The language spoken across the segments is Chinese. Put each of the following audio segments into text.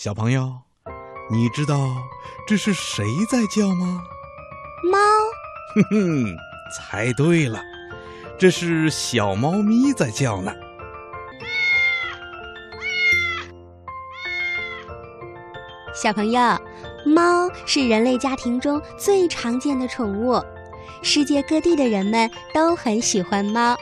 小朋友，你知道这是谁在叫吗？猫。哼哼，猜对了，这是小猫咪在叫呢。小朋友，猫是人类家庭中最常见的宠物，世界各地的人们都很喜欢猫，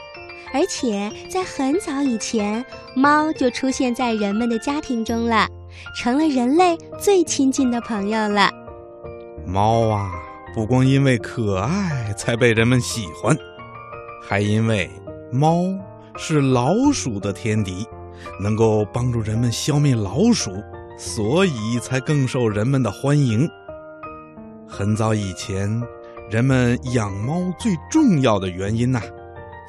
而且在很早以前，猫就出现在人们的家庭中了，成了人类最亲近的朋友了。猫啊，不光因为可爱才被人们喜欢，还因为猫是老鼠的天敌，能够帮助人们消灭老鼠。所以才更受人们的欢迎。很早以前，人们养猫最重要的原因呐，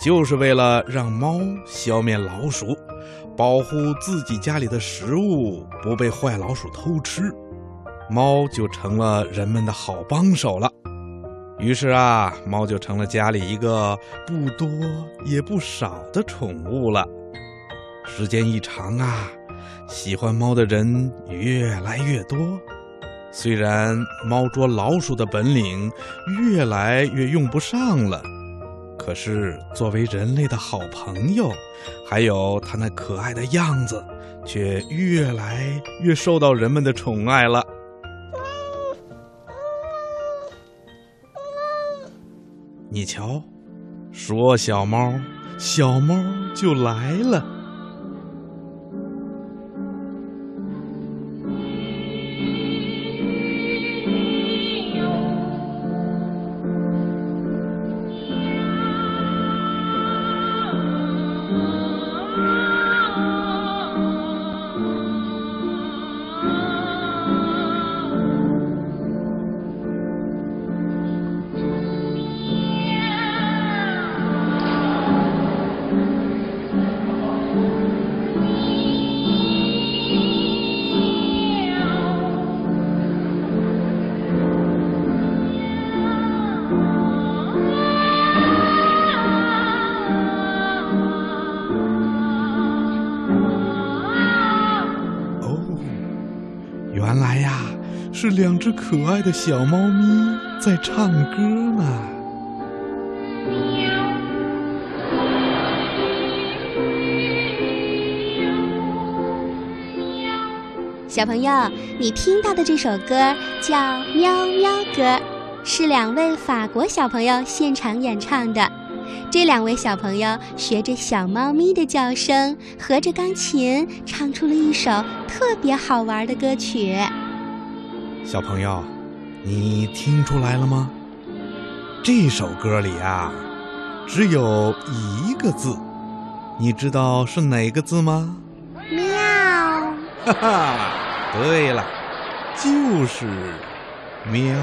就是为了让猫消灭老鼠，保护自己家里的食物不被坏老鼠偷吃。猫就成了人们的好帮手了。于是啊，猫就成了家里一个不多也不少的宠物了。时间一长啊。喜欢猫的人越来越多，虽然猫捉老鼠的本领越来越用不上了，可是作为人类的好朋友，还有它那可爱的样子，却越来越受到人们的宠爱了。你瞧，说小猫，小猫就来了。来呀，是两只可爱的小猫咪在唱歌呢。小朋友，你听到的这首歌叫《喵喵歌》，是两位法国小朋友现场演唱的。这两位小朋友学着小猫咪的叫声，合着钢琴唱出了一首特别好玩的歌曲。小朋友，你听出来了吗？这首歌里啊，只有一个字，你知道是哪个字吗？喵！哈哈，对了，就是喵。